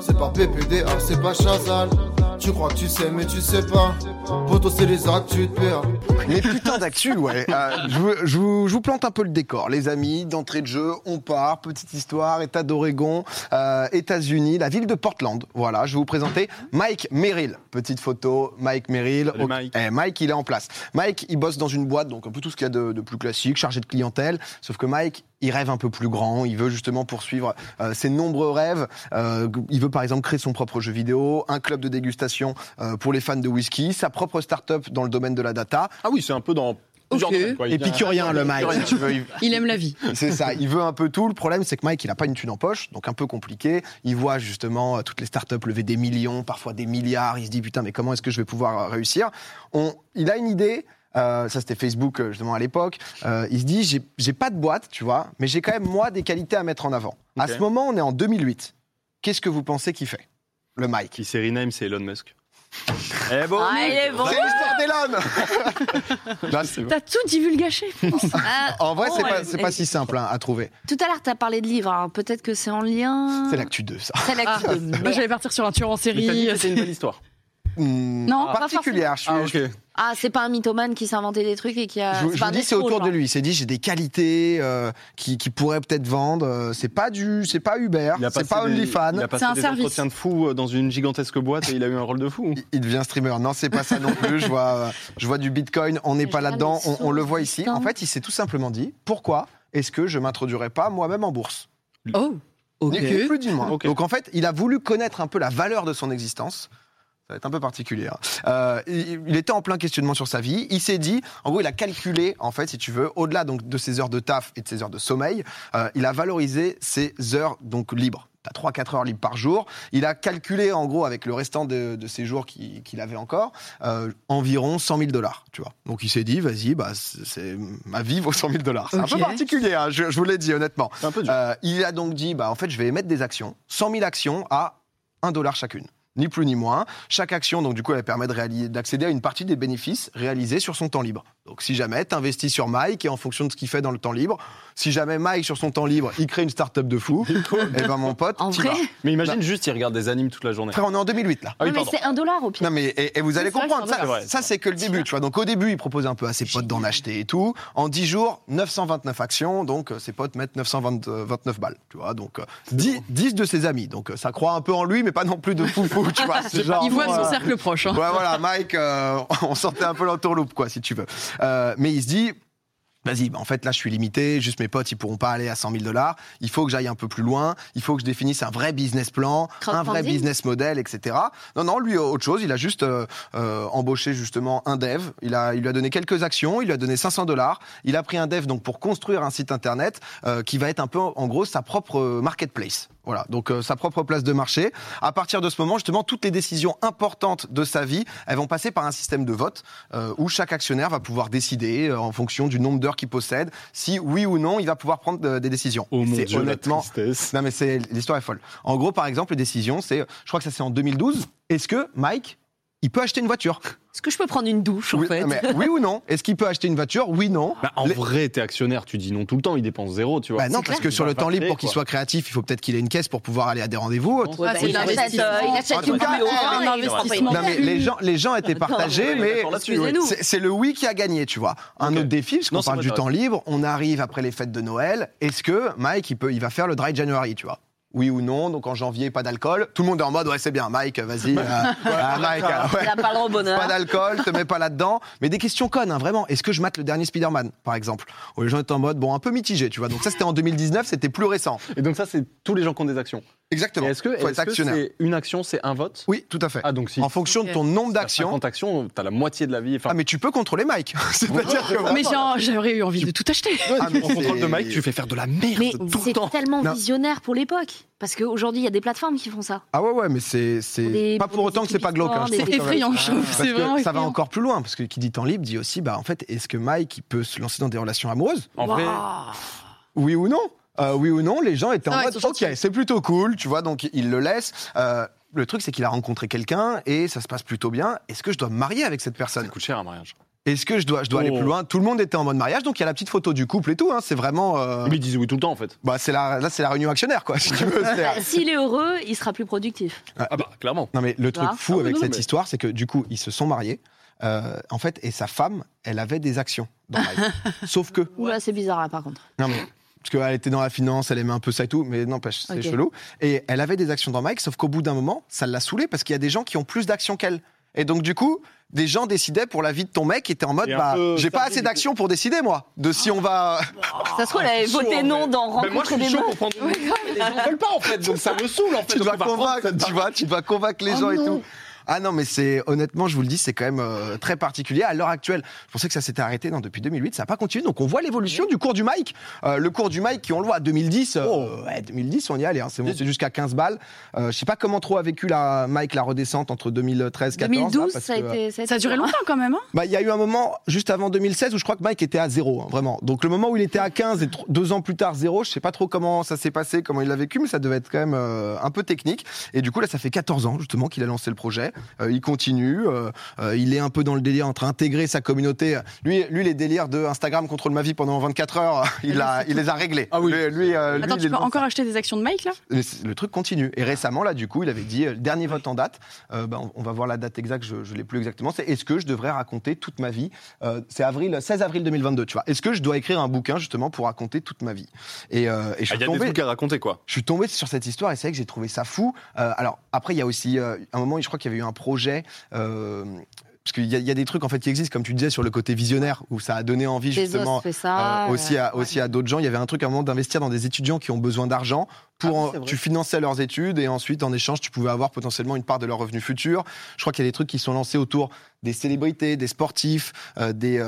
C'est pas PPDA, c'est pas Chazal. Tu crois que tu sais, mais tu sais pas. Poto, c'est les actus de PA. Mais putain d'actu, ouais. Euh, je, vous, vous plante un peu le décor, les amis. D'entrée de jeu, on part. Petite histoire, État d'Oregon, euh, États-Unis, la ville de Portland. Voilà, je vais vous présenter Mike Merrill. Petite photo, Mike Merrill. Salut. Mike. Eh, Mike, il est en place. Mike, il bosse dans une boîte, donc un peu tout ce qu'il y a de, de plus classique, chargé de clientèle. Sauf que Mike, il rêve un peu plus grand. Il veut justement poursuivre euh, ses nombreux rêves. Euh, il veut par exemple créer son propre jeu vidéo, un club de dégustation euh, pour les fans de whisky, sa propre start-up dans le domaine de la data. Ah oui, c'est un peu dans plusieurs Ok. domaines, quoi. Il Et vient- picurien, le Mike, si tu veux. Il- Il aime la vie. C'est ça, il veut un peu tout. Le problème, c'est que Mike, il n'a pas une thune en poche, donc un peu compliqué. Il voit justement euh, toutes les startups lever des millions, parfois des milliards. Il se dit, putain, mais comment est-ce que je vais pouvoir euh, réussir? On, Il a une idée. euh, ça, c'était Facebook, justement, à l'époque. Euh, il se dit, j'ai- pas de boîte, tu vois, mais j'ai quand même, moi, des qualités à mettre en avant. À ce moment, on est en 2008. Qu'est-ce que vous pensez qu'il fait Le Mike? Qui s'est rename, c'est Elon Musk. Eh bon, Ah, il est bon. C'est l'histoire d'Elon Là, c'est- T'as tout divulgaché. Ah, En vrai, c'est oh, pas, elle- c'est pas si simple hein, à trouver. Tout à l'heure, t'as parlé de livres. alors Peut-être que c'est en lien. C'est l'actu 2, ça. C'est l'actu de Moi, merde. j'allais partir sur un tueur en série. c'était une belle histoire. Hmm, Non, pas particulière. Je, suis- Ah. Ah, c'est pas un mythomane qui s'est inventé des trucs et qui a. Je, je vous dis, c'est autour de genre. lui. Il s'est dit, j'ai des qualités euh, qui, qui pourraient peut-être vendre. Euh, C'est pas du, c'est pas Uber, c'est pas OnlyFans. Il a passé C'est un des service. entretiens de fou euh, dans une gigantesque boîte et il a eu un rôle de fou. Il- Il devient streamer. Non, c'est pas ça non plus. Je vois, euh, je vois du Bitcoin. On n'est pas là-dedans. On, le voit du ici. En fait, il s'est tout simplement dit, pourquoi est-ce que je m'introduirais pas moi-même en bourse? Oh, ok. Ni ni plus ni moins. Donc en fait, il a voulu connaître un peu la valeur de son existence. Ça va être un peu particulier. hein. Euh, il, était en plein questionnement sur sa vie. Il s'est dit, en gros, il a calculé, en fait, si tu veux, au-delà donc de ses heures de taf et de ses heures de sommeil, euh, il a valorisé ses heures donc libres. T'as 3-4 heures libres par jour. Il a calculé, en gros, avec le restant de, de ses jours qu'il qu'il avait encore, euh, environ 100 000 dollars, tu vois. Donc il s'est dit, vas-y, bah, c'est ma vie vaut 100 000 dollars. C'est un peu particulier, hein, je, je vous l'ai dit honnêtement. Un peu dur. Il a donc dit, bah, en fait, je vais émettre des actions, 100 000 actions à 1 dollar chacune. Ni plus ni moins. Chaque action, donc du coup, elle permet d'accéder à une partie des bénéfices réalisés sur son temps libre. Donc si jamais tu investis sur Mike et en fonction de ce qu'il fait dans le temps libre, si jamais Mike, sur son temps libre, il crée une start-up de fou, et ben mon pote, En t'y vrai vas. Mais imagine juste, il regarde des animes toute la journée. Frère, on est en 2008 là. Ah oui, mais c'est un dollar au pire. Non mais et, et vous allez comprendre c'est ça, ça c'est que le début tu vois. Donc au début il propose un peu à ses potes d'en acheter et tout. En 10 jours 929 actions. Donc euh, ses potes mettent 929 balles tu vois. Donc euh, 10, 10 de ses amis. Donc euh, ça croit un peu en lui mais pas non plus de fou fou tu vois genre Il voit son euh, cercle proche. hein. Ouais, voilà, Mike, euh, on sortait un peu l'entourloupe, quoi, si tu veux. Euh, mais il se dit. Vas-y, bah en fait là je suis limité, juste mes potes ils pourront pas aller à 100 000 dollars. Il faut que j'aille un peu plus loin, il faut que je définisse un vrai business plan, un vrai business model, etc. Non, non, lui autre chose, il a juste euh, euh, embauché justement un dev. Il a, il lui a donné quelques actions, il lui a donné 500 dollars. Il a pris un dev donc pour construire un site internet euh, qui va être un peu en gros sa propre euh, marketplace. Voilà, donc euh, sa propre place de marché. À partir de ce moment, justement, toutes les décisions importantes de sa vie, elles vont passer par un système de vote euh, où chaque actionnaire va pouvoir décider, euh, en fonction du nombre d'heures qu'il possède, si oui ou non il va pouvoir prendre euh, des décisions. Oh mon C'est dieu, honnêtement. la. Non mais c'est l'histoire est folle. En gros, par exemple, les décisions, c'est, je crois que ça c'est en 2012. Est-ce que Mike, il peut acheter une voiture Est-ce que je peux prendre une douche, en oui, fait mais oui ou non? Est-ce qu'il peut acheter une voiture? Oui, non. Bah, en Les- vrai, t'es actionnaire, tu dis non tout le temps, il dépense zéro, tu vois. Bah non, parce que sur le temps libre, pour qu'il soit créatif, il faut peut-être qu'il ait une caisse pour pouvoir aller à des rendez-vous. Ouais, Bah, c'est il achète, euh, il achète une mais va investissement. pas Non mais les gens, les gens étaient partagés, mais c'est le oui qui a gagné, tu vois. Un autre défi, parce qu'on parle du temps libre, on arrive après les fêtes de Noël. Est-ce que Mike, il peut, il va faire le dry January, tu vois? Oui ou non, donc en janvier, pas d'alcool. Tout le monde est en mode, ouais, c'est bien, Mike, vas-y. euh, ah, Mike, euh, ouais. Pas le droit au bonheur. Pas d'alcool, te mets pas là-dedans. Mais des questions connes, hein, vraiment. Est-ce que je mate le dernier Spider-Man, par exemple? Où les gens étaient en mode, bon, un peu mitigé, tu vois. Donc ça, c'était en 2019, c'était plus récent. Et donc ça, c'est tous les gens qui ont des actions. Exactement. Est-ce que, c'est une action, c'est un vote Oui, tout à fait. Ah donc si en fonction de ton nombre d'actions. 50 actions, t'as la moitié de la vie. Enfin, Ah, mais tu peux contrôler Mike. C'est-à-dire que. Mais genre, j'aurais eu envie de tout acheter. Ah, mais en contrôle de Mike, tu fais faire de la merde Mais tout le c'est tellement Non. visionnaire pour l'époque. Parce qu'aujourd'hui, il y a des plateformes qui font ça. Ah ouais, ouais, mais c'est pas pour autant que c'est pas glauque. hein, C'est effrayant, je trouve. C'est vraiment ça va encore plus loin, parce que qui dit temps libre dit aussi, bah en fait, est-ce que Mike il peut se lancer dans des relations amoureuses? En vrai. Oui ou non? Euh, Oui ou non Les gens étaient en Ah ouais, mode, ils ok, c'est plutôt cool, tu vois, donc il le laisse. Euh, le truc, c'est qu'il a rencontré quelqu'un et ça se passe plutôt bien. Est-ce que je dois me marier avec cette ça personne coûte cher un mariage. Est-ce que je dois, je dois aller Oh. plus loin? Tout le monde était en mode mariage, donc il y a la petite photo du couple et tout. Hein, c'est vraiment. euh, Mais ils disent oui tout le temps en fait. bah, c'est la, là, c'est la réunion actionnaire, quoi. Si tu veux. c'est- Bah, S'il est heureux, il sera plus productif. Ah bah clairement. Non, mais le truc Ah. fou Ah avec non, cette mais- histoire, c'est que du coup, ils se sont mariés. euh, en fait, et sa femme, elle avait des actions dans Mike. Sauf que. Oula, c'est bizarre là par contre. Non, mais. Parce qu'elle était dans la finance, elle aimait un peu ça et tout, mais n'empêche, c'est chelou. Et elle avait des actions dans Mike, sauf qu'au bout d'un moment, ça l'a saoulée parce qu'il y a des gens qui ont plus d'actions qu'elle. Et donc, du coup, des gens décidaient pour la vie de ton mec qui étaient en mode, bah, j'ai pas assez d'actions pour décider, moi, de si on va. Ça se trouve, elle avait chaud, voté non mais- dans Mais moi je rencontrer suis des chaud pour prendre les gens veulent pas en fait, donc ça me saoule en fait. tu Donc, dois convaincre, tu vois, tu dois convaincre les Oh gens et non. tout. Ah non, mais c'est honnêtement, je vous le dis, c'est quand même euh, très particulier. À l'heure actuelle, je pensais que ça s'était arrêté non, depuis 2008, ça n'a pas continué. Donc on voit l'évolution du cours du Mike. Euh, le cours du Mike, qui on le voit, 2010, euh, Oh. ouais, 2010, on y est allé. Hein, c'est monté jusqu'à 15 balles. Euh, je sais pas comment trop a vécu la Mike la redescente entre 2013 14 là, 2012, parce ça a que, euh, été. Ça a duré longtemps quand même. Hein bah, il y a eu un moment juste avant 2016 où je crois que Mike était à zéro, hein, vraiment. Donc le moment où il était à 15 et deux ans plus tard zéro, je sais pas trop comment ça s'est passé, comment il l'a vécu, mais ça devait être quand même euh, un peu technique. Et du coup là, ça fait 14 ans justement qu'il a lancé le projet. Euh, il continue, euh, euh, il est un peu dans le délire entre intégrer sa communauté. Lui, lui les délires de Instagram contrôle ma vie pendant 24 heures, il a, il les a réglés. Ah oui. Lui, lui, euh, lui, Attends, il tu peux encore acheter des actions de Mike là? Le truc continue. Et récemment, là, du coup, il avait dit, euh, le dernier vote en date, euh, bah, on, on va voir la date exacte, je ne l'ai plus exactement, c'est est-ce que je devrais raconter toute ma vie Euh, C'est avril, 16 avril 2022, tu vois. Est-ce que je dois écrire un bouquin, justement, pour raconter toute ma vie? Et, euh, et je Ah, suis Il y a des tombé... trucs à raconter quoi. Je suis tombé sur cette histoire et c'est vrai que j'ai trouvé ça fou. Euh, alors après, il y a aussi euh, un moment, je crois qu'il y avait eu un projet. euh, parce qu'il y, a- il y a des trucs en fait qui existent, comme tu disais, sur le côté visionnaire, où ça a donné envie justement ça. euh, aussi à, euh, aussi à d'autres gens. Il y avait un truc à un moment d'investir dans des étudiants qui ont besoin d'argent. Pour Ah en- tu finançais leurs études et ensuite en échange tu pouvais avoir potentiellement une part de leurs revenus futurs. Je crois qu'il y a des trucs qui sont lancés autour des célébrités, des sportifs, euh, des,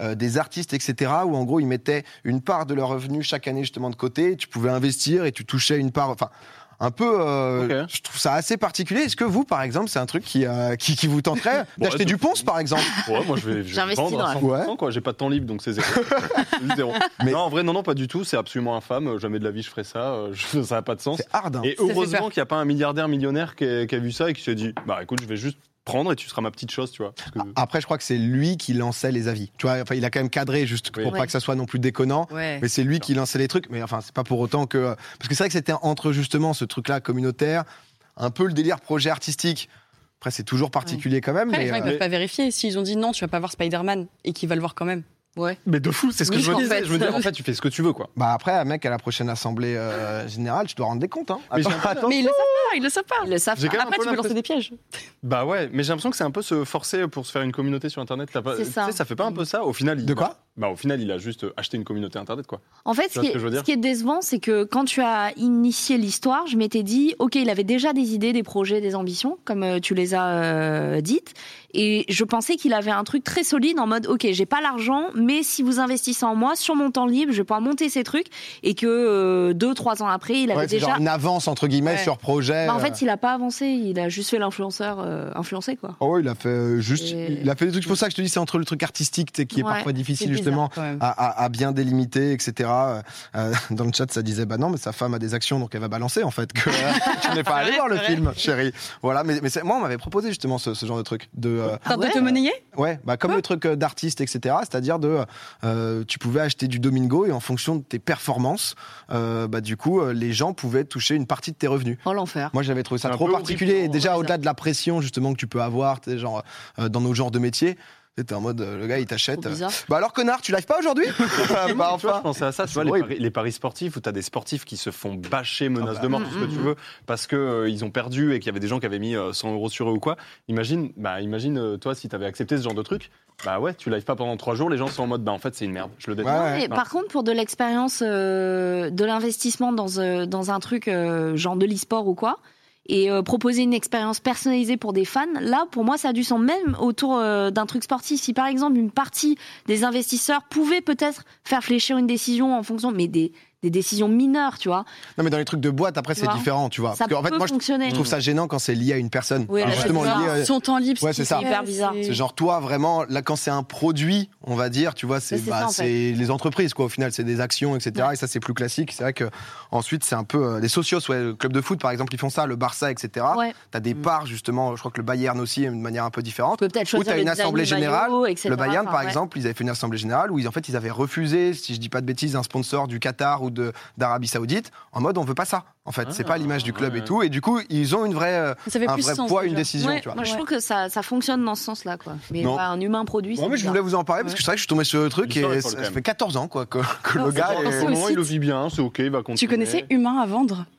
euh, des artistes, etc. Où en gros ils mettaient une part de leurs revenus chaque année justement de côté. Tu pouvais investir et tu touchais une part. Enfin. Un peu, euh, Ok. je trouve ça assez particulier. Est-ce que vous, par exemple, c'est un truc qui, euh, qui, qui vous tenterait Bon, d'acheter ouais, du Ponce, par exemple Ouais, moi je vais, je vais vendre dans à la- 100%, quoi. J'ai pas de temps libre donc c'est zéro. Zéro. Mais- Non, en vrai, non, non, pas du tout. C'est absolument infâme. Jamais de la vie je ferai ça. Euh, je- Ça n'a pas de sens. C'est hard. hein. Et heureusement qu'il n'y a pas un milliardaire millionnaire qui a, qui a vu ça et qui s'est dit Bah écoute, je vais juste prendre et tu seras ma petite chose, tu vois. Parce que- Après, je crois que c'est lui qui lançait les avis. Tu vois, enfin, il a quand même cadré juste Oui. pour Ouais. pas que ça soit non plus déconnant. Ouais. Mais c'est lui qui lançait les trucs. Mais enfin, c'est pas pour autant que. Parce que c'est vrai que c'était entre justement ce truc-là communautaire, un peu le délire projet artistique. Après, c'est toujours particulier quand même. Après, les mais, gens, ils euh, peuvent pas vérifier. S'ils ont dit non, tu vas pas voir Spider-Man et qu'ils veulent le voir quand même. Ouais. Mais de fou, c'est ce que Oui, je me en disais. fait. Je me dis, en fait, tu fais ce que tu veux, quoi. Bah après, mec, à la prochaine assemblée euh, générale, tu dois rendre des comptes. Hein. Mais Attends, attends. Mais ils le savent pas, ils le savent pas. Ils le savent J'ai pas. Après, tu peux lancer des pièges. Bah ouais, mais j'ai l'impression que c'est un peu se forcer pour se faire une communauté sur Internet. Pas- C'est tu ça. sais, ça fait pas un peu ça Au final, il, De quoi? Bah, au final, il a juste acheté une communauté Internet, quoi. En fait, ce qui, est, dire ce qui est décevant, c'est que quand tu as initié l'histoire, je m'étais dit, ok, il avait déjà des idées, des projets, des ambitions, comme euh, tu les as euh, dites, et je pensais qu'il avait un truc très solide en mode, ok, j'ai pas l'argent, mais si vous investissez en moi, sur mon temps libre, je vais pouvoir monter ces trucs, et que euh, deux, trois ans après, il avait Ouais, déjà. genre une avance entre guillemets Ouais. sur projet. Bah, en euh. fait, il a pas avancé, il a juste fait l'influenceur euh, influencé, quoi. Oh, il a fait euh, juste. Et- Il a fait des trucs. C'est pour ça que je te dis, c'est entre le truc artistique qui est Ouais, parfois difficile justement. bizarre, à, à- à bien délimiter, etc. Euh, dans le chat, ça disait bah non, mais sa femme a des actions, donc elle va balancer en fait. Que tu n'es pas allé voir le film, chérie. Voilà, mais, moi, on m'avait proposé justement ce, ce genre de truc, de euh, ouais de te monnayer? Ouais, bah comme le truc euh, d'artiste, etc. C'est-à-dire de, euh, tu pouvais acheter du Domingo et en fonction de tes performances, euh, bah du coup, euh, les gens pouvaient toucher une partie de tes revenus. Oh l'enfer. Moi, j'avais trouvé ça trop particulier. Déjà, ouais, au-delà de la pression justement que tu peux avoir, genre euh, dans nos genres de métiers. T'es en mode, euh, le gars, il t'achète. Bah alors, connard, tu lives pas aujourd'hui Bah Tu vois, enfin. je pensais à ça, tu vois, les paris, les paris sportifs où tu as des sportifs qui se font bâcher, menaces Ah bah. de mort, Mm, tout ce que mm, tu mm. veux, parce que euh, ils ont perdu et qu'il y avait des gens qui avaient mis euh, 100 euros sur eux ou quoi. Imagine, bah, imagine euh, toi, si tu avais accepté ce genre de truc, bah ouais, tu lives pas pendant trois jours, les gens sont en mode, bah en fait, c'est une merde, je le déteste. Ouais, ouais. par contre, pour de l'expérience, euh, de l'investissement dans, euh, dans un truc euh, genre de l'e-sport ou quoi, et euh, proposer une expérience personnalisée pour des fans, là, pour moi, ça a du sens même autour euh, d'un truc sportif. Si par exemple, une partie des investisseurs pouvait peut-être faire fléchir une décision en fonction, mais des, des décisions mineures, tu vois. Non, mais dans les trucs de boîte, après, c'est différent, tu vois. Ça Parce qu'en peut fait, moi, je, fonctionner. je trouve ça gênant quand c'est lié à une personne. Oui, justement, lié à- Son temps libre, Ouais, c'est Hyper bizarre. c'est- genre toi vraiment là quand c'est un produit on va dire tu vois c'est bah, ça, en les entreprises quoi au final c'est des actions etc Ouais. et ça c'est plus classique c'est vrai que ensuite c'est un peu euh, les socios ouais le club de foot par exemple ils font ça le Barça etc Ouais. t'as des parts justement je crois que le Bayern aussi de manière un peu différente Tu peux peut-être où choisir t'as une assemblée générale maillot, etc. le Bayern Enfin, par exemple ils avaient fait une assemblée générale où ils en fait ils avaient refusé si je dis pas de bêtises un sponsor du Qatar ou d'Arabie Saoudite en mode on veut pas ça en fait c'est Ah, pas l'image du club et tout et du coup ils ont une vraie euh, Ça fait un plus vrai sens, poids déjà. une décision Ouais, tu vois moi, je trouve que ça, ça fonctionne dans ce sens-là, quoi. Mais Non. pas un humain produit. Ouais, c'est mais je voulais vous en parler parce que c'est vrai que je suis tombé sur le truc et est ça, fait 14 ans quoi que, que Non, le c'est gars est- c'est moment, aussi- il le vit bien, c'est ok, il va continuer. Tu connaissais Humain à vendre Ah,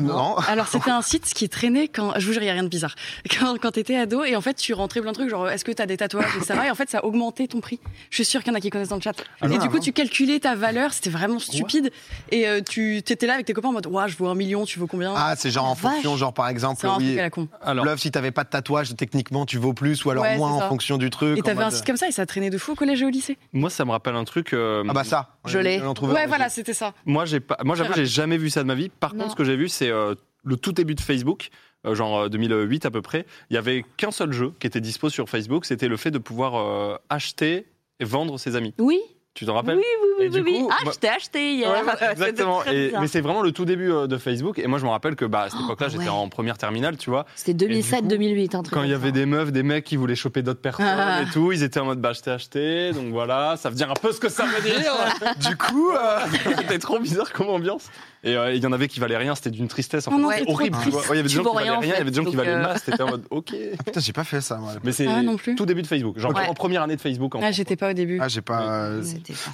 non. Alors c'était un site qui traînait quand, je vous jure, il y a rien de bizarre. Quand, quand t'étais ado et en fait tu rentrais plein de trucs, genre est-ce que t'as des tatouages, etc. Et en fait ça augmentait ton prix. Je suis sûre qu'il y en a qui connaissent dans le chat. Ah et du coup non. tu calculais ta valeur, c'était vraiment stupide. Et euh, tu t'étais là avec tes copains en mode, ouais, je vaux un million, tu vaux combien? Ah, c'est genre en vache. fonction, genre par exemple, un truc oui, à la con. Alors, Love, si t'avais pas de tatouage, techniquement tu vaux plus ou alors Ouais, moins en fonction du truc. Et t'avais un site comme ça et ça traînait de fou au collège et au lycée. moi, ça me rappelle un truc. euh, Ah bah ça. Je l'ai. Ouais, voilà, c'était ça. Moi, j'ai pas. Moi, j'avoue, j'ai jamais vu ça de ma vie. Par contre, ce que j'ai vu, c'est euh, le tout début de Facebook. euh, genre euh, 2008 à peu près, il y avait qu'un seul jeu qui était dispo sur Facebook, c'était le fait de pouvoir euh, acheter et vendre ses amis. Oui, Tu t'en rappelles? Oui, oui, Et oui, du oui. coup, Ah, moi- je t'ai acheté hier. Ouais, voilà, exactement. Et- mais c'est vraiment le tout début euh, de Facebook. Et moi, je me rappelle que bah, à cette Oh, époque-là, j'étais ouais. en première terminale, tu vois. C'était 2007-2008, un truc. Quand il y avait des meufs, des mecs qui voulaient choper d'autres personnes Ah. et tout, ils étaient en mode bah je t'ai acheté, donc voilà, ça veut dire un peu ce que ça veut dire. Du coup, euh, C'était trop bizarre comme ambiance. Et euh, il y en avait qui valaient rien, c'était d'une tristesse. En fait. trop horrible. Ouais, Il y avait des gens qui valaient rien, en rien, il y avait des gens qui valaient masse. C'était en mode ok. putain, j'ai pas fait ça. Moi. Mais c'est Ah, tout début de Facebook, genre Ouais. en première année de Facebook. En Ah, j'étais pas au début. Ah, j'ai pas. euh.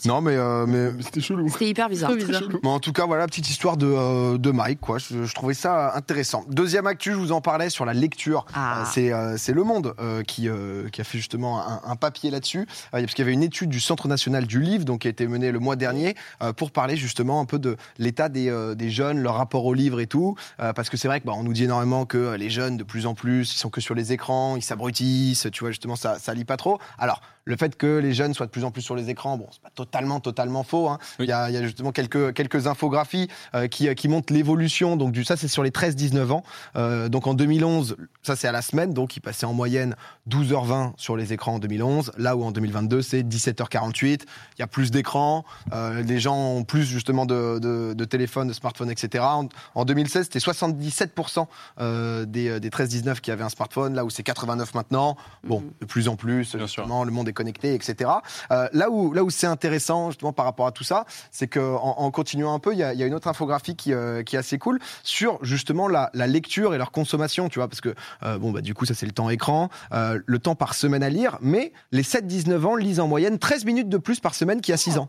Non, mais, euh, mais C'était chelou. C'était hyper bizarre. Bizarre. Mais en tout cas, voilà, petite histoire de, euh, de Mike, quoi. Je, je trouvais ça intéressant. Deuxième actu, je vous en parlais sur la lecture. Ah. Euh, c'est, euh, c'est Le Monde euh, qui, euh, qui a fait justement un, un papier là-dessus. Euh, parce qu'il y avait une étude du Centre national du livre, donc qui a été menée le mois dernier, euh, pour parler justement un peu de l'état des, euh, des jeunes, leur rapport au livre et tout. Euh, parce que c'est vrai que bah, on nous dit énormément que les jeunes, de plus en plus, ils sont que sur les écrans, ils s'abrutissent, tu vois, justement, ça, ça lit pas trop. Alors, le fait que les jeunes soient de plus en plus sur les écrans, bon, c'est pas totalement, totalement faux. hein. Oui. Il, y a, il y a justement quelques, quelques infographies euh, qui, qui montrent l'évolution. Donc, du, ça, c'est sur les 13-19 ans. Euh, donc, en 2011, ça, c'est à la semaine. Donc, ils passaient en moyenne 12h20 sur les écrans en 2011. Là où en 2022, c'est 17h48. Il y a plus d'écrans. Euh, les gens ont plus, justement, de, de, de téléphones, de smartphones, etc. En, en 2016, c'était 77% euh, des, des 13-19 qui avaient un smartphone. Là où c'est 89 maintenant. Bon, de plus en plus, Bien justement, le monde est connecté, etc. Euh, là où, là où c'est intéressant, justement, par rapport à tout ça, c'est qu'en en, continuant un peu, il y a, il y a une autre infographie qui, euh, qui est assez cool sur, justement, la, la lecture et leur consommation, tu vois, parce que, euh, bon, bah, du coup, ça, c'est le temps écran, le temps par semaine à lire, mais les 7-19 ans lisent en moyenne 13 minutes de plus par semaine qu'il y a 6 ans.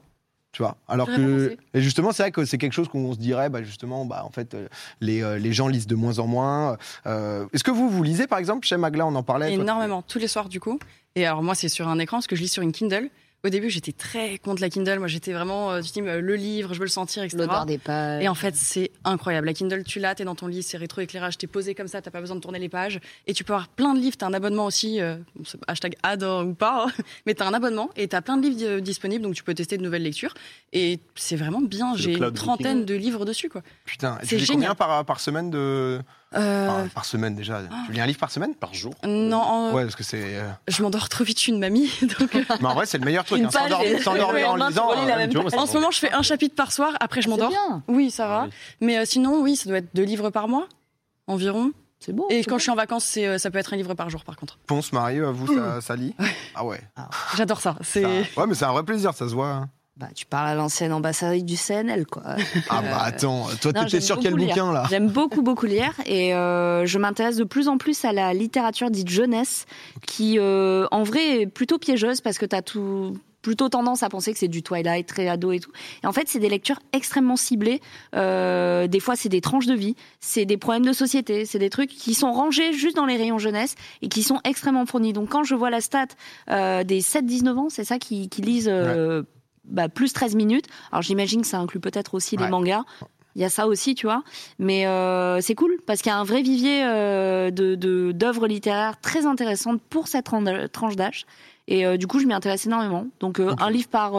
Tu vois, alors que et justement c'est vrai que c'est quelque chose qu'on se dirait bah justement bah en fait euh, les, euh, les gens lisent de moins en moins. Euh, Est-ce que vous vous lisez par exemple chez Magla on en parlait toi, Énormément, tous les soirs du coup. Et alors moi c'est sur un écran parce que je lis sur une Kindle. Au début j'étais très contre la Kindle, moi j'étais vraiment euh, du team euh, le livre, je veux le sentir, etc. L'odeur des pages. Et en fait c'est incroyable. La Kindle tu l'as, t'es dans ton lit, c'est rétroéclairage, t'es posé comme ça, t'as pas besoin de tourner les pages. Et tu peux avoir plein de livres, t'as un abonnement aussi, euh, hashtag ad ou pas, hein. mais t'as un abonnement et t'as plein de livres euh, disponibles donc tu peux tester de nouvelles lectures. Et c'est vraiment bien, j'ai une trentaine booking. de livres dessus quoi. Putain, C'est génial. combien par, par semaine de Euh, Enfin, par semaine déjà Tu lis un livre par semaine? Par jour. non, en- Ouais, parce que c'est. euh, je m'endors trop vite, je suis une mamie. Donc, euh, Mais en vrai, c'est le meilleur truc. Hein. S'endormir en lisant. euh, en ce moment, je fais un chapitre par soir, après je C'est m'endors. bien. Oui, ça va. Ah oui. Mais euh, sinon, oui, ça doit être deux livres par mois, environ. C'est beau. Et quand beau. je suis en vacances, c'est, euh, ça peut être un livre par jour, par contre. Ponce, Marie, euh, vous, ça, ça lit? Ah ouais. J'adore ça. C'est... Ça- Ouais, mais c'est un vrai plaisir, ça se voit. hein. Bah, tu parles à l'ancienne ambassadrice du CNL, quoi. Ah bah attends, toi, t'étais sur quel lire. bouquin là? J'aime beaucoup, beaucoup lire et euh, je m'intéresse de plus en plus à la littérature dite jeunesse qui, euh, en vrai, est plutôt piégeuse parce que t'as tout plutôt tendance à penser que c'est du Twilight, très ado et tout. Et en fait, c'est des lectures extrêmement ciblées. Euh, des fois, c'est des tranches de vie, c'est des problèmes de société, c'est des trucs qui sont rangés juste dans les rayons jeunesse et qui sont extrêmement fournis. Donc, quand je vois la stat euh, des 7-19 ans, c'est ça qui, qui lisent euh, bah, plus 13 minutes. Alors, j'imagine que ça inclut peut-être aussi Ouais. les mangas. Il y a ça aussi, tu vois. Mais euh, c'est cool parce qu'il y a un vrai vivier euh, de d'œuvres littéraires très intéressantes pour cette tran- tranche d'âge. Et euh, du coup, je m'y intéresse énormément. Donc, un livre par,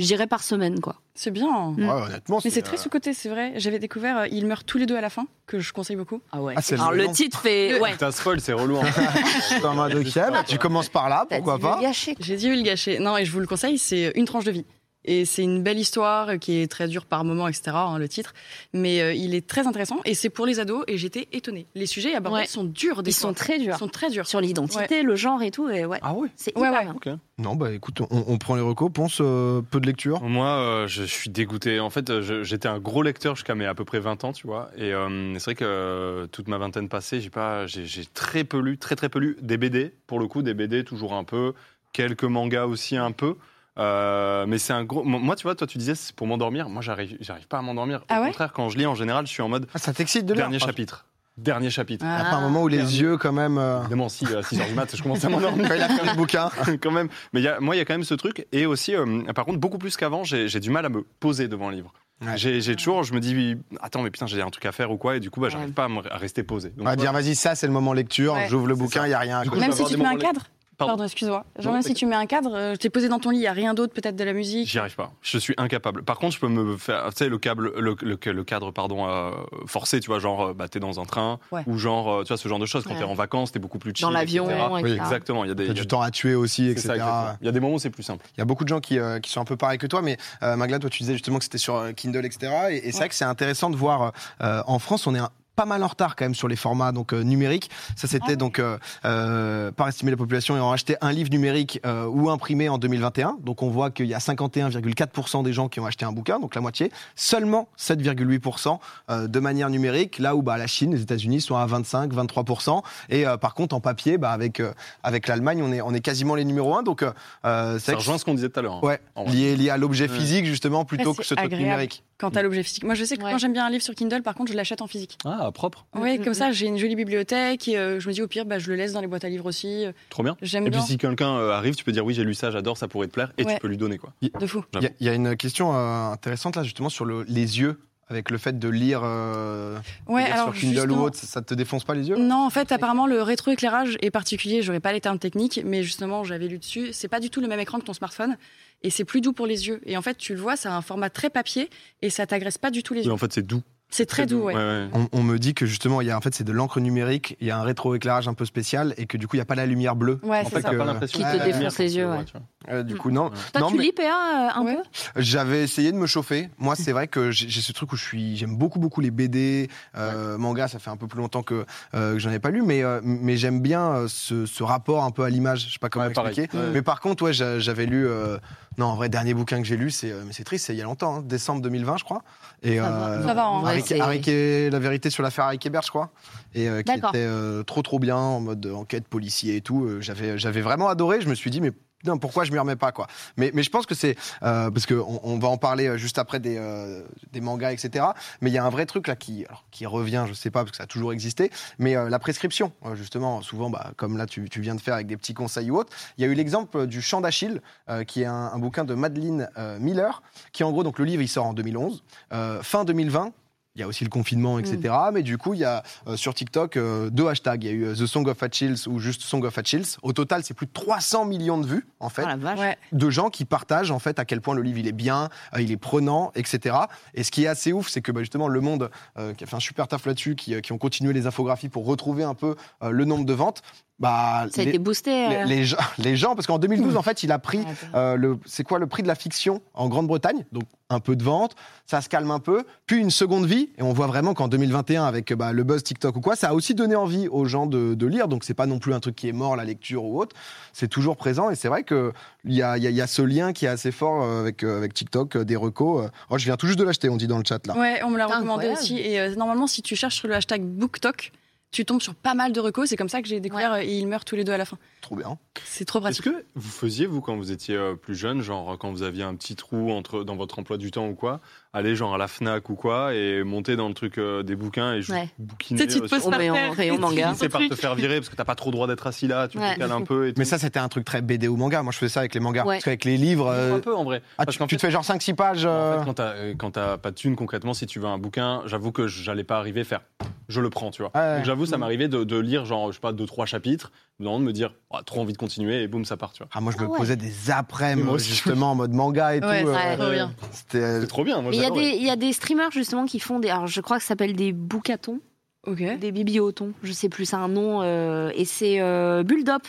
Je dirais par semaine, quoi. C'est bien. Mm. Ouais, honnêtement, Mais c'est très euh, sous-côté, c'est vrai. J'avais découvert euh, Ils meurent tous les deux à la fin, que je conseille beaucoup. Ah ouais. Ah, c'est Alors le titre fait. Ouais. T'as spoil, c'est relou. hein. Bah, tu commences par là, pourquoi dit pas le gâcher. J'ai dit le gâcher. Non, et je vous le conseille, c'est une tranche de vie. Et c'est une belle histoire qui est très dure par moments, etc. hein, le titre, mais euh, il est très intéressant et c'est pour les ados. Et j'étais étonnée. Les sujets abordés Ouais. sont durs. Des Ils fois. sont très durs. Ils sont très durs. Sur l'identité, le genre et tout. Et ouais. Ah ouais C'est Ouais, hyper ouais. bien. Ok. Non, bah écoute, on, on prend les recos, pense euh, peu de lecture. Moi, euh, je suis dégoûté. En fait, j'étais un gros lecteur jusqu'à mes à peu près 20 ans, tu vois. Et euh, c'est vrai que euh, toute ma vingtaine passée, j'ai pas, j'ai très peu lu, très très peu lu des BD. Pour le coup, des BD toujours un peu, quelques mangas aussi un peu. Euh, mais c'est un gros. Moi, tu vois, toi, tu disais c'est pour m'endormir. Moi, j'arrive, j'arrive pas à m'endormir. Au Ah ouais contraire, quand je lis, en général, je suis en mode Ah, ça t'excite de lire dernier chapitre, dernier chapitre. Il y a Ah. pas un moment où les Dernier. yeux, quand même. euh, Évidemment, si à 6h du mat, je commence à m'endormir. Quand il a fait le bouquin. quand même. Mais il y a- moi, il y a quand même ce truc. Et aussi, euh, par contre, beaucoup plus qu'avant, j'ai du mal à me poser devant un livre. Ouais. J'ai toujours, je me dis, attends, mais putain, j'ai un truc à faire ou quoi, et du coup, bah, j'arrive Ouais. pas à, me- à rester posé. Donc, On va ouais. dire, vas-y, ça, c'est le moment lecture. Ouais, J'ouvre le bouquin, il n'y a rien. Coup, Même si tu te mets un cadre. Pardon. Pardon, excuse-moi. Même si tu mets un cadre, euh, t'es posé dans ton lit, il y a rien d'autre, peut-être de la musique? J'y arrive pas. Je suis incapable. Par contre, je peux me faire, tu sais, le câble, le, le- le cadre, pardon, euh, forcé, tu vois, genre, euh, bah, t'es dans un train, Ouais. ou genre, euh, tu vois, ce genre de choses. Quand Ouais. t'es en vacances, t'es beaucoup plus chill. Dans l'avion, etc. Oui. Exactement. Il y a des, T'as il y a du temps à tuer aussi, etc. Il y a des moments où c'est plus simple. Il y a beaucoup de gens qui, euh, qui sont un peu pareils que toi, mais euh, Magla, toi, tu disais justement que c'était sur Kindle, etc. Et, et c'est vrai que c'est intéressant de voir. euh, en France, on est un- pas mal en retard quand même sur les formats donc euh, numériques. Ça c'était Ah donc euh, euh, par estimer la population et en acheté un livre numérique euh, ou imprimé en 2021. Donc on voit qu'il y a 51,4% des gens qui ont acheté un bouquin, donc la moitié. Seulement 7,8% euh, de manière numérique, là où bah, la Chine, les États-Unis sont à 25, 23%. Et euh, par contre en papier, bah, avec euh, avec l'Allemagne, on est on est quasiment les numéros 1 Donc c'est Ça rejoint ce qu'on disait tout à l'heure. hein. Ouais, lié, lié à l'objet Ouais. physique justement plutôt Ouais, que ce truc numérique. Quand t'as l'objet physique. Moi, je sais que Ouais. quand j'aime bien un livre sur Kindle, par contre, je l'achète en physique. Ah, propre. Oui, Mm, comme mm, ça, j'ai une jolie bibliothèque et euh, je me dis au pire, bah, je le laisse dans les boîtes à livres aussi. Euh, Trop bien. J'aime Et puis si quelqu'un euh, arrive, tu peux dire oui, j'ai lu ça, j'adore, ça pourrait te plaire, et Ouais. tu peux lui donner quoi. De fou. Il y, a- il y a une question euh, intéressante là justement sur le- les yeux. Avec le fait de lire, euh, Ouais, lire alors sur Kindle ou autre, ça, te défonce pas les yeux Non, en fait, apparemment, le rétroéclairage est particulier. J'aurais pas les termes techniques, mais justement, j'avais lu dessus. C'est pas du tout le même écran que ton smartphone, et c'est plus doux pour les yeux. Et en fait, tu le vois, ça a un format très papier, et ça t'agresse pas du tout les Et yeux. en fait, c'est doux. C'est très doux, ouais. on, on me dit que justement, il y a en fait c'est de l'encre numérique, il y a un rétroéclairage un peu spécial et que du coup il n'y a pas la lumière bleue. Ouais, En c'est fait, ça. que- pas l'impression Qui te défonce les yeux, ouais. Euh, du coup non. Toi, non tu mais lis PA euh, un Ouais. peu? J'avais essayé de me chauffer. Moi c'est vrai que j'ai ce truc où je suis, j'aime beaucoup beaucoup les BD, euh, manga. Ça fait un peu plus longtemps que, euh, que j'en ai pas lu, mais euh, mais j'aime bien ce, ce rapport un peu à l'image. Je sais pas comment Ouais, expliquer. Ouais. Mais par contre, ouais, j'a- j'avais lu. euh, non, en vrai, dernier bouquin que j'ai lu, c'est euh, mais c'est triste, c'est il y a longtemps, hein, décembre 2020, je crois. Et Ça va. Ça va, en Harry- Harry Ke- la vérité sur l'affaire Harry Kébert, je crois, et euh, qui était euh, trop trop bien en mode enquête policier et tout. Euh, j'avais j'avais vraiment adoré. Je me suis dit mais putain, pourquoi je m'y remets pas quoi. Mais mais je pense que c'est euh, parce que on, va en parler euh, juste après des euh, des mangas etc. Mais il y a un vrai truc là qui qui revient, je sais pas parce que ça a toujours existé, mais la prescription justement souvent bah, comme là tu, tu viens de faire avec des petits conseils ou autres. Il y a eu l'exemple du Chant d'Achille qui est un, bouquin de Madeleine Miller qui en gros donc le livre il sort en 2011, Euh, fin 2020. Il y a aussi le confinement, etc. Mais du coup, il y a euh, sur TikTok euh, deux hashtags. Il y a eu euh, The Song of Achilles ou juste Song of Achilles. Au total, c'est plus de 300 millions de vues, en fait Ah. Ouais. de gens qui partagent en fait à quel point le livre il est bien, euh, il est prenant, etc. Et ce qui est assez ouf, c'est que bah, justement Le Monde, euh, qui a fait un super taf là-dessus, qui, euh, qui ont continué les infographies pour retrouver un peu euh, le nombre de ventes, bah, Ça a les, été boosté. les- euh. les gens, les gens, parce qu'en 2012 en fait, il a pris euh, le, c'est quoi le prix de la fiction en Grande-Bretagne, donc un peu de vente, ça se calme un peu, puis une seconde vie, et on voit vraiment qu'en 2021 avec bah, le buzz TikTok ou quoi, ça a aussi donné envie aux gens de, de lire, donc c'est pas non plus un truc qui est mort la lecture ou autre, c'est toujours présent, et c'est vrai que il y a, il y a- y a ce lien qui est assez fort euh, avec euh, avec TikTok, des recos. Oh, je viens tout juste de l'acheter, on dit dans le chat là. Ouais, on me l'a recommandé incroyable. aussi. Et euh, normalement, si tu cherches sur le hashtag BookTok, tu tombes sur pas mal de recos. C'est comme ça que j'ai découvert euh, et ils meurent tous les deux à la fin. Trop bien. C'est trop Est-ce pratique. que vous faisiez, vous, quand vous étiez euh, plus jeune, genre quand vous aviez un petit trou entre, dans votre emploi du temps ou quoi, aller genre à la Fnac ou quoi et monter dans le truc euh, des bouquins et juste Ouais. bouquiner Tu sais, tu te euh, poses par rayon- terre manga. C'est par te faire virer parce que t'as pas trop le droit d'être assis là, tu Ouais. te cales un peu et. Mais ça, c'était un truc très BD ou manga. Moi, je faisais ça avec les mangas. Ouais. Parce qu'avec les livres, euh, un peu en vrai. ah, Parce tu, te fais genre 5-6 pages. En euh, fait, quand t'as euh, quand t'as pas de thune concrètement, si tu veux un bouquin, j'avoue que j'allais pas arriver à faire je le prends, tu vois. J'avoue, ça m'arrivait de, de lire genre, je sais pas, deux, trois chapitres, non, de me dire, Ah, trop envie de continuer, et boum, ça part, tu vois. Ah, moi, je me Ah ouais. posais des après-midi, aussi. justement, en mode manga et Ouais, tout. c'est euh, trop bien. C'était. Trop bien, il y, a j'adorais. des- il y a des streamers justement qui font des. Alors je crois que ça s'appelle des boucatons, Ok. des bibliotons, je sais plus, c'est un nom. euh, et c'est euh, Bulldop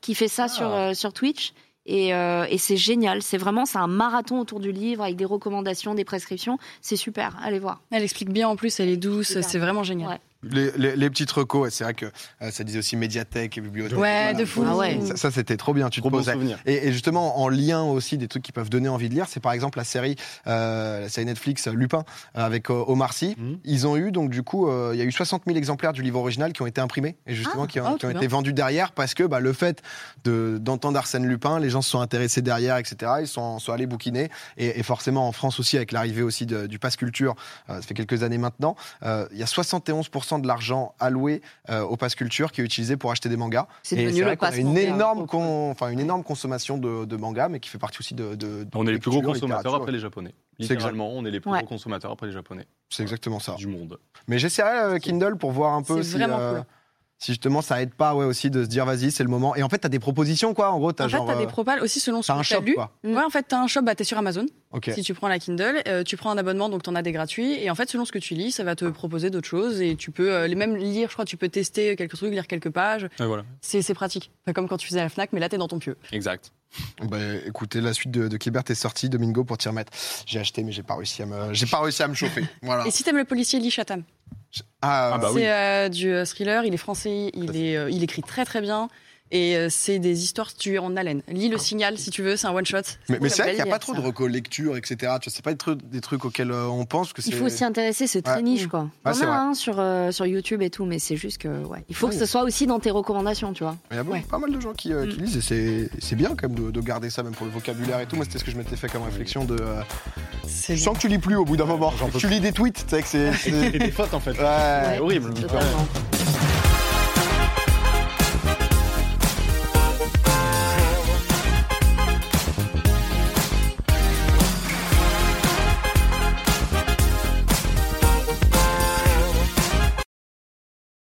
qui fait ça sur, euh, sur Twitch. Et, euh, et c'est génial, c'est vraiment c'est un marathon autour du livre avec des recommandations, des prescriptions. C'est super, allez voir. Elle explique bien en plus, elle est douce, c'est vraiment génial. Ouais. Les, les, les petites recos, et c'est vrai que euh, ça disait aussi médiathèque et bibliothèque. Ouais, de fou. Ah ouais. Ça, ça, c'était trop bien, tu Trop te posais. Et, et justement, en lien aussi des trucs qui peuvent donner envie de lire, c'est par exemple la série, euh, la série Netflix euh, Lupin avec euh, Omar Sy. Mhm. Ils ont eu donc du coup, euh, il y a eu 60 000 exemplaires du livre original qui ont été imprimés et justement Ah, qui ont, oh, qui ont trop été vendus derrière parce que bah, le fait de d'entendre Arsène Lupin, les gens se sont intéressés derrière, etc. Ils sont, sont allés bouquiner et, et forcément en France aussi avec l'arrivée aussi de- du pass culture, euh, ça fait quelques années maintenant, euh, il y a 71% de l'argent alloué euh, au pass culture qui est utilisé pour acheter des mangas. C'est devenu le a une énorme, con- enfin une énorme consommation de, de mangas, mais qui fait partie aussi de. de- On est les plus gros consommateurs après les Japonais. Littéralement, on est les plus Ouais. gros consommateurs après les Japonais C'est exactement ça. du monde. Mais j'essaierai euh, Kindle pour voir un peu si, vraiment euh, cool. Si justement ça aide pas ouais, aussi de se dire vas-y, c'est le moment. Et en fait, t'as des propositions quoi. En gros, t'as En fait, t'as des euh, propals aussi selon ce que un t'as shop lu. quoi. Ouais, en fait, t'as un shop, bah, t'es sur Amazon. Ok. Si tu prends la Kindle, euh, tu prends un abonnement, donc t'en as des gratuits. Et en fait, selon ce que tu lis, ça va te proposer d'autres choses. Et tu peux euh, les même lire, je crois, tu peux tester quelques trucs, lire quelques pages. Et voilà, C'est c'est pratique. Pas comme quand tu faisais à la Fnac, mais là, t'es dans ton pieu. exact. Bah, écoutez, la suite de, de Kibert est sortie, Domingo, pour t'y remettre. J'ai acheté, mais j'ai pas réussi à me, j'ai pas réussi à me chauffer. Voilà. Et si t'aimes le policier, lis Chatham. Ah, Ah bah oui. c'est euh, du euh, thriller, il est français, il, est, euh, il écrit très très bien. Et euh, c'est des histoires tuées en haleine. Lis le signal si tu veux, c'est un one shot. mais, mais c'est vrai qu'il n'y a pas trop ça. de reco-lecture, etc. Tu c'est pas des trucs, des trucs auxquels euh, on pense que. Il faut s'y intéresser, c'est très Ouais. niche quoi. Y en a vrai. un sur, euh, sur YouTube et tout, mais c'est juste que ouais. il faut Oui. que ce soit aussi dans tes recommandations, tu vois. Il y a Ouais. pas mal de gens qui, euh, qui Mm. lisent et c'est- c'est bien quand même de, de garder ça, même pour le vocabulaire et tout. Moi, c'était ce que je m'étais fait comme réflexion de. euh, je sens que tu lis plus au bout d'un moment. Tu lis des tweets, tu sais que c'est. des fautes en fait. Ouais. Horrible. Totalement.